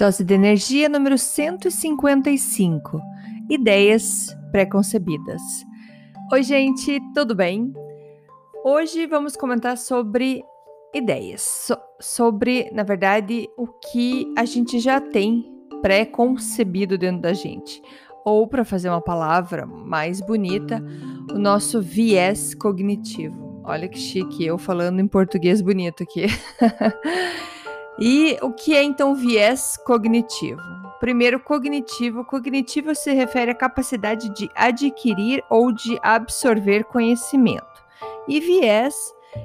Dose de energia número 155. Ideias preconcebidas. Oi, gente, tudo bem? Hoje vamos comentar sobre ideias, so sobre, na verdade, o que a gente já tem pré-concebido dentro da gente. Ou, para fazer uma palavra mais bonita, o nosso viés cognitivo. Olha que chique, eu falando em português bonito aqui. E o que é então viés cognitivo? Primeiro, cognitivo. Cognitivo se refere à capacidade de adquirir ou de absorver conhecimento. E viés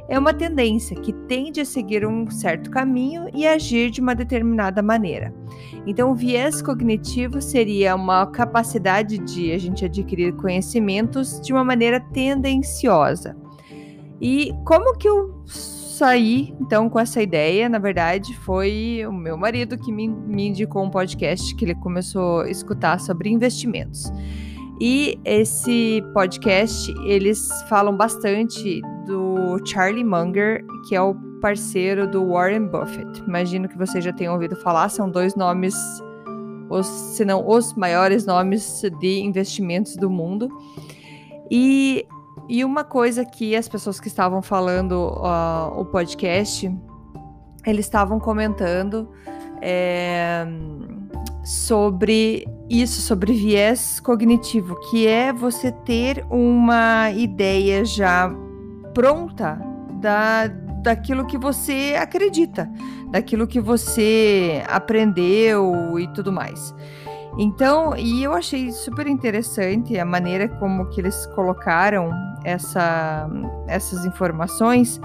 é uma tendência que tende a seguir um certo caminho e agir de uma determinada maneira. Então, viés cognitivo seria uma capacidade de a gente adquirir conhecimentos de uma maneira tendenciosa. E como que eu saí então com essa ideia, na verdade, foi o meu marido que me, me indicou um podcast que ele começou a escutar sobre investimentos. E esse podcast, eles falam bastante do Charlie Munger, que é o parceiro do Warren Buffett. Imagino que você já tenha ouvido falar, são dois nomes, os, se não os maiores nomes de investimentos do mundo. E e uma coisa que as pessoas que estavam falando uh, o podcast, eles estavam comentando é, sobre isso, sobre viés cognitivo, que é você ter uma ideia já pronta da, daquilo que você acredita, daquilo que você aprendeu e tudo mais. Então, e eu achei super interessante a maneira como que eles colocaram essa, essas informações,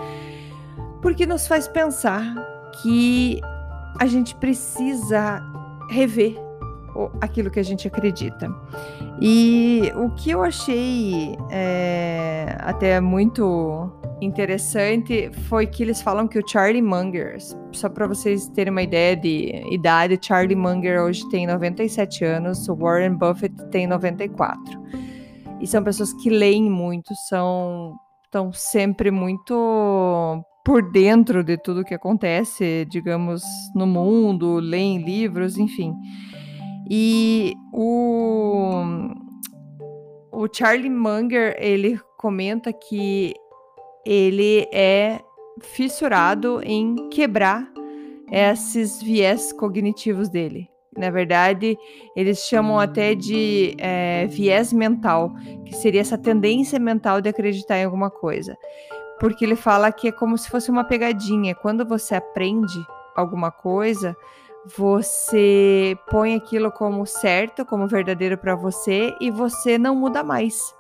porque nos faz pensar que a gente precisa rever aquilo que a gente acredita. E o que eu achei é, até muito interessante foi que eles falam que o Charlie Munger, só para vocês terem uma ideia de idade, Charlie Munger hoje tem 97 anos, o Warren Buffett tem 94. E são pessoas que leem muito, são estão sempre muito por dentro de tudo que acontece, digamos, no mundo, leem livros, enfim. E o o Charlie Munger, ele comenta que ele é fissurado em quebrar esses viés cognitivos dele. Na verdade, eles chamam até de é, viés mental, que seria essa tendência mental de acreditar em alguma coisa. Porque ele fala que é como se fosse uma pegadinha. Quando você aprende alguma coisa, você põe aquilo como certo, como verdadeiro para você e você não muda mais.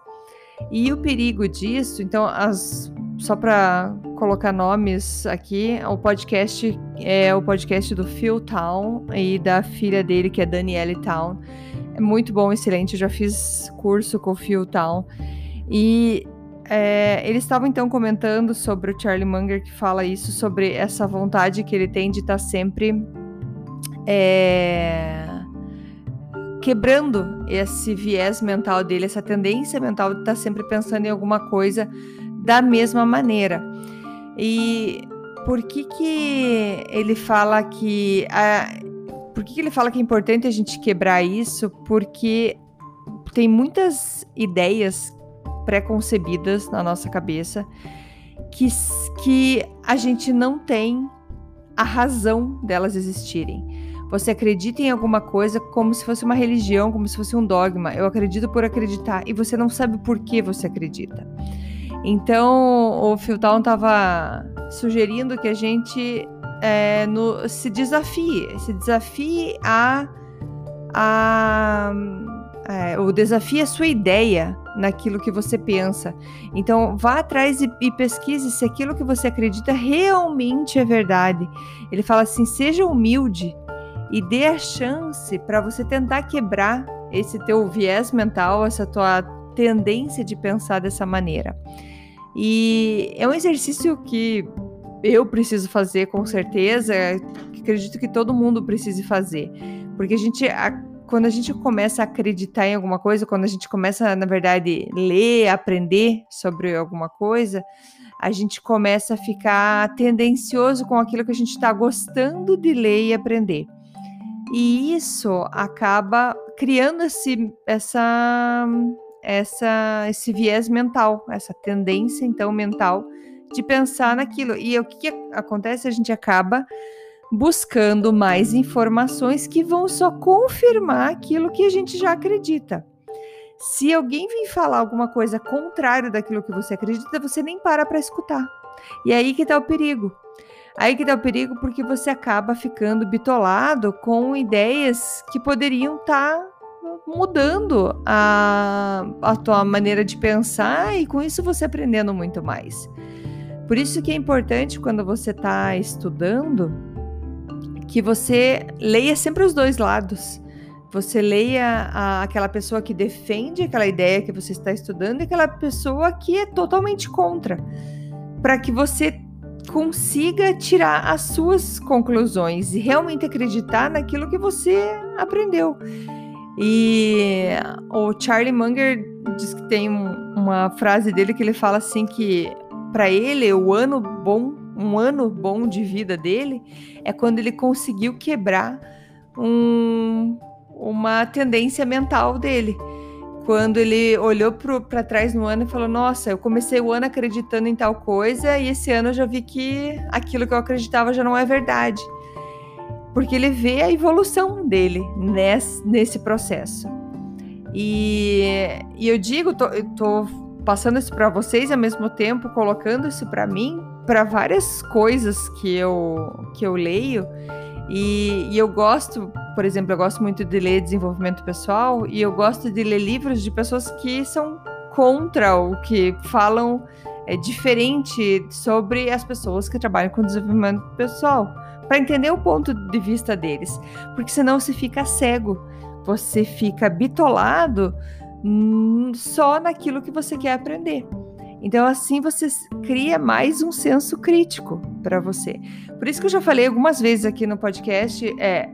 E o perigo disso, então, as só para colocar nomes aqui, o podcast é o podcast do Phil Town e da filha dele, que é Danielle Town. É muito bom, excelente. Eu já fiz curso com o Phil Town. E é, eles estavam então comentando sobre o Charlie Munger, que fala isso, sobre essa vontade que ele tem de estar tá sempre é, quebrando esse viés mental dele, essa tendência mental de estar tá sempre pensando em alguma coisa da mesma maneira. E por que que ele fala que a, por que, que ele fala que é importante a gente quebrar isso? Porque tem muitas ideias preconcebidas na nossa cabeça que, que a gente não tem a razão delas existirem. Você acredita em alguma coisa como se fosse uma religião, como se fosse um dogma. Eu acredito por acreditar e você não sabe por que você acredita. Então, o Philtown estava sugerindo que a gente é, no, se desafie, se desafie a, a é, o desafio a sua ideia, naquilo que você pensa. Então, vá atrás e, e, pesquise se aquilo que você acredita realmente é verdade. Ele fala assim: seja humilde e dê a chance para você tentar quebrar esse teu viés mental, essa tua tendência de pensar dessa maneira. E é um exercício que eu preciso fazer com certeza, acredito que todo mundo precise fazer, porque a gente quando a gente começa a acreditar em alguma coisa, quando a gente começa, na verdade, ler, aprender sobre alguma coisa, a gente começa a ficar tendencioso com aquilo que a gente está gostando de ler e aprender. E isso acaba criando esse, essa, essa, esse viés mental, essa tendência, então, mental de pensar naquilo. E o que, acontece? A gente acaba buscando mais informações que vão só confirmar aquilo que a gente já acredita. Se alguém vir falar alguma coisa contrária daquilo que você acredita, você nem para para escutar. E é aí que está o perigo. Aí que está o perigo porque você acaba ficando bitolado com ideias que poderiam estar tá mudando a, a tua maneira de pensar e com isso você aprendendo muito mais. Por isso que é importante quando você está estudando que você leia sempre os dois lados. Você leia a, aquela pessoa que defende aquela ideia que você está estudando e aquela pessoa que é totalmente contra, para que você consiga tirar as suas conclusões e realmente acreditar naquilo que você aprendeu. E o Charlie Munger diz que tem uma frase dele que ele fala assim que para ele o ano bom um ano bom de vida dele é quando ele conseguiu quebrar um, uma tendência mental dele. Quando ele olhou para trás no ano e falou: Nossa, eu comecei o ano acreditando em tal coisa e esse ano eu já vi que aquilo que eu acreditava já não é verdade. Porque ele vê a evolução dele nesse, nesse processo. E, e eu digo, tô, eu tô passando isso para vocês ao mesmo tempo colocando isso para mim, para várias coisas que eu, que eu leio. E, e, eu gosto, por exemplo, eu gosto muito de ler desenvolvimento pessoal e eu gosto de ler livros de pessoas que são contra o que falam é, diferente sobre as pessoas que trabalham com desenvolvimento pessoal, para entender o ponto de vista deles, porque senão você fica cego, você fica bitolado hum, só naquilo que você quer aprender. Então, assim você cria mais um senso crítico para você. Por isso que eu já falei algumas vezes aqui no podcast: é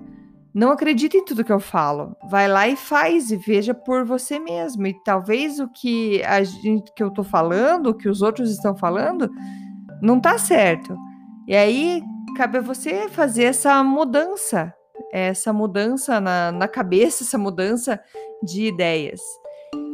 não acredite em tudo que eu falo. Vai lá e faz e veja por você mesmo. E talvez o que a gente que eu tô falando, o que os outros estão falando, não tá certo. E aí cabe a você fazer essa mudança, essa mudança na, na cabeça, essa mudança de ideias.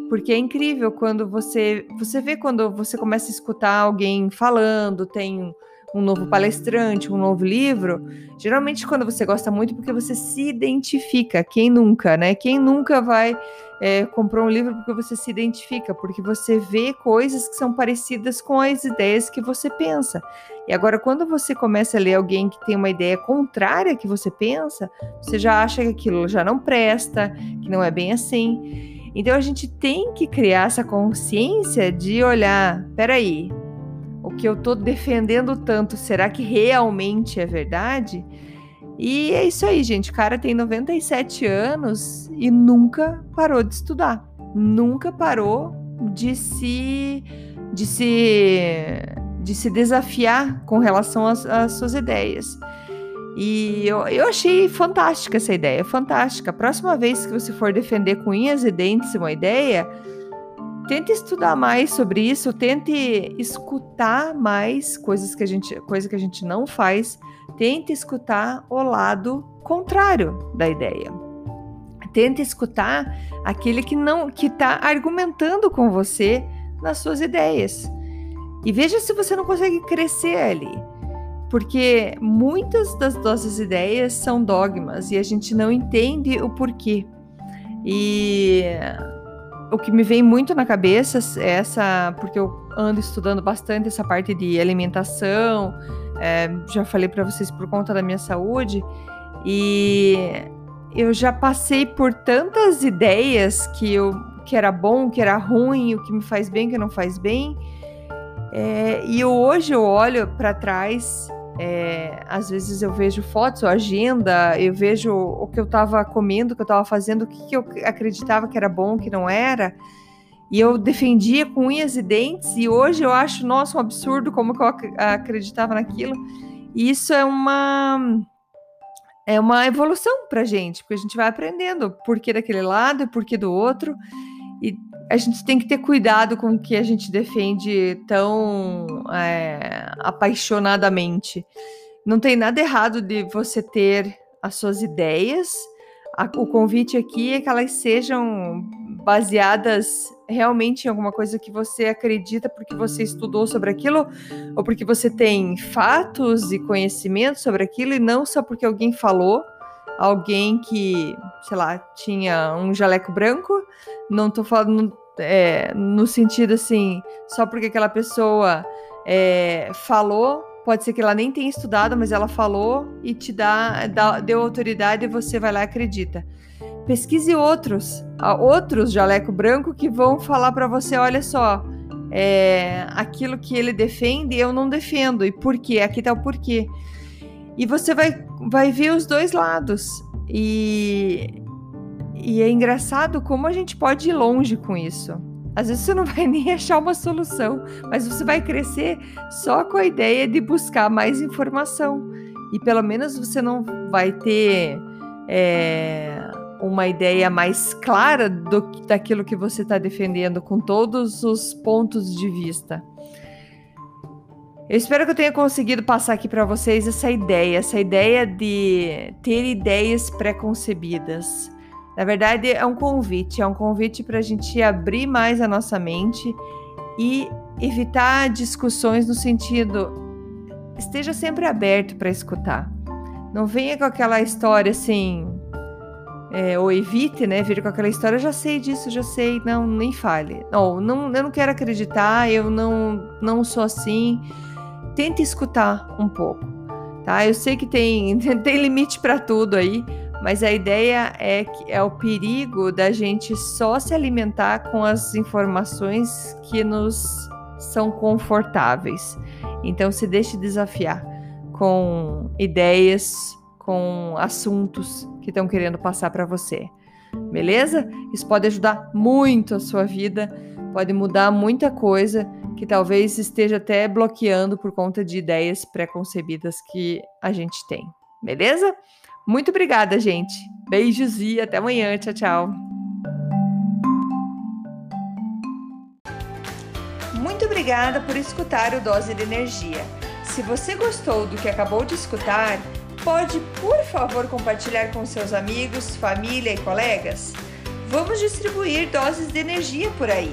Porque é incrível quando você você vê quando você começa a escutar alguém falando, tem um novo palestrante, um novo livro. Geralmente quando você gosta muito porque você se identifica. Quem nunca, né? Quem nunca vai é, comprar um livro porque você se identifica, porque você vê coisas que são parecidas com as ideias que você pensa. E agora, quando você começa a ler alguém que tem uma ideia contrária que você pensa, você já acha que aquilo já não presta, que não é bem assim. Então a gente tem que criar essa consciência de olhar, peraí, o que eu estou defendendo tanto, será que realmente é verdade? E é isso aí, gente. O cara tem 97 anos e nunca parou de estudar. Nunca parou de se de se de se desafiar com relação às, às suas ideias. E eu, eu achei fantástica essa ideia, fantástica. A próxima vez que você for defender com unhas e dentes uma ideia, tente estudar mais sobre isso, tente escutar mais coisas que a gente, coisa que a gente não faz, tente escutar o lado contrário da ideia. Tente escutar aquele que não que está argumentando com você nas suas ideias. E veja se você não consegue crescer ali porque muitas das nossas ideias são dogmas e a gente não entende o porquê. E o que me vem muito na cabeça é essa, porque eu ando estudando bastante essa parte de alimentação, é, já falei para vocês por conta da minha saúde, e eu já passei por tantas ideias que eu que era bom, que era ruim, o que me faz bem, o que não faz bem. É, e hoje eu olho para trás, é, às vezes eu vejo fotos, agenda, eu vejo o que eu estava comendo, o que eu estava fazendo, o que, que eu acreditava que era bom, o que não era. E eu defendia com unhas e dentes, e hoje eu acho, nossa, um absurdo como que eu acreditava naquilo. E isso é uma é uma evolução pra gente, porque a gente vai aprendendo o porquê daquele lado e porquê do outro. E a gente tem que ter cuidado com o que a gente defende tão é, apaixonadamente. Não tem nada errado de você ter as suas ideias. o convite aqui é que elas sejam baseadas realmente em alguma coisa que você acredita porque você estudou sobre aquilo ou porque você tem fatos e conhecimento sobre aquilo e não só porque alguém falou, alguém que, sei lá, tinha um jaleco branco, não tô falando é, no sentido assim, só porque aquela pessoa é, falou, pode ser que ela nem tenha estudado, mas ela falou e te dá, dá deu autoridade e você vai lá e acredita pesquise outros, outros jaleco branco que vão falar para você, olha só, é, aquilo que ele defende eu não defendo e por quê? Aqui tá o porquê. E você vai, vai ver os dois lados e e é engraçado como a gente pode ir longe com isso. Às vezes você não vai nem achar uma solução, mas você vai crescer só com a ideia de buscar mais informação. E pelo menos você não vai ter é, uma ideia mais clara do, daquilo que você está defendendo, com todos os pontos de vista. Eu espero que eu tenha conseguido passar aqui para vocês essa ideia, essa ideia de ter ideias pré-concebidas. Na verdade, é um convite, é um convite para a gente abrir mais a nossa mente e evitar discussões no sentido esteja sempre aberto para escutar. Não venha com aquela história assim, é, ou evite, né, vir com aquela história, já sei disso, já sei, não, nem fale. Não, não, eu não quero acreditar, eu não, não sou assim. Tente escutar um pouco, tá? Eu sei que tem, tem limite para tudo aí, mas a ideia é que é o perigo da gente só se alimentar com as informações que nos são confortáveis. Então se deixe desafiar com ideias, com assuntos que estão querendo passar para você. Beleza? Isso pode ajudar muito a sua vida, pode mudar muita coisa que talvez esteja até bloqueando por conta de ideias preconcebidas que a gente tem. Beleza? Muito obrigada, gente. Beijos e até amanhã. Tchau, tchau. Muito obrigada por escutar o Dose de Energia. Se você gostou do que acabou de escutar, Pode, por favor, compartilhar com seus amigos, família e colegas? Vamos distribuir doses de energia por aí.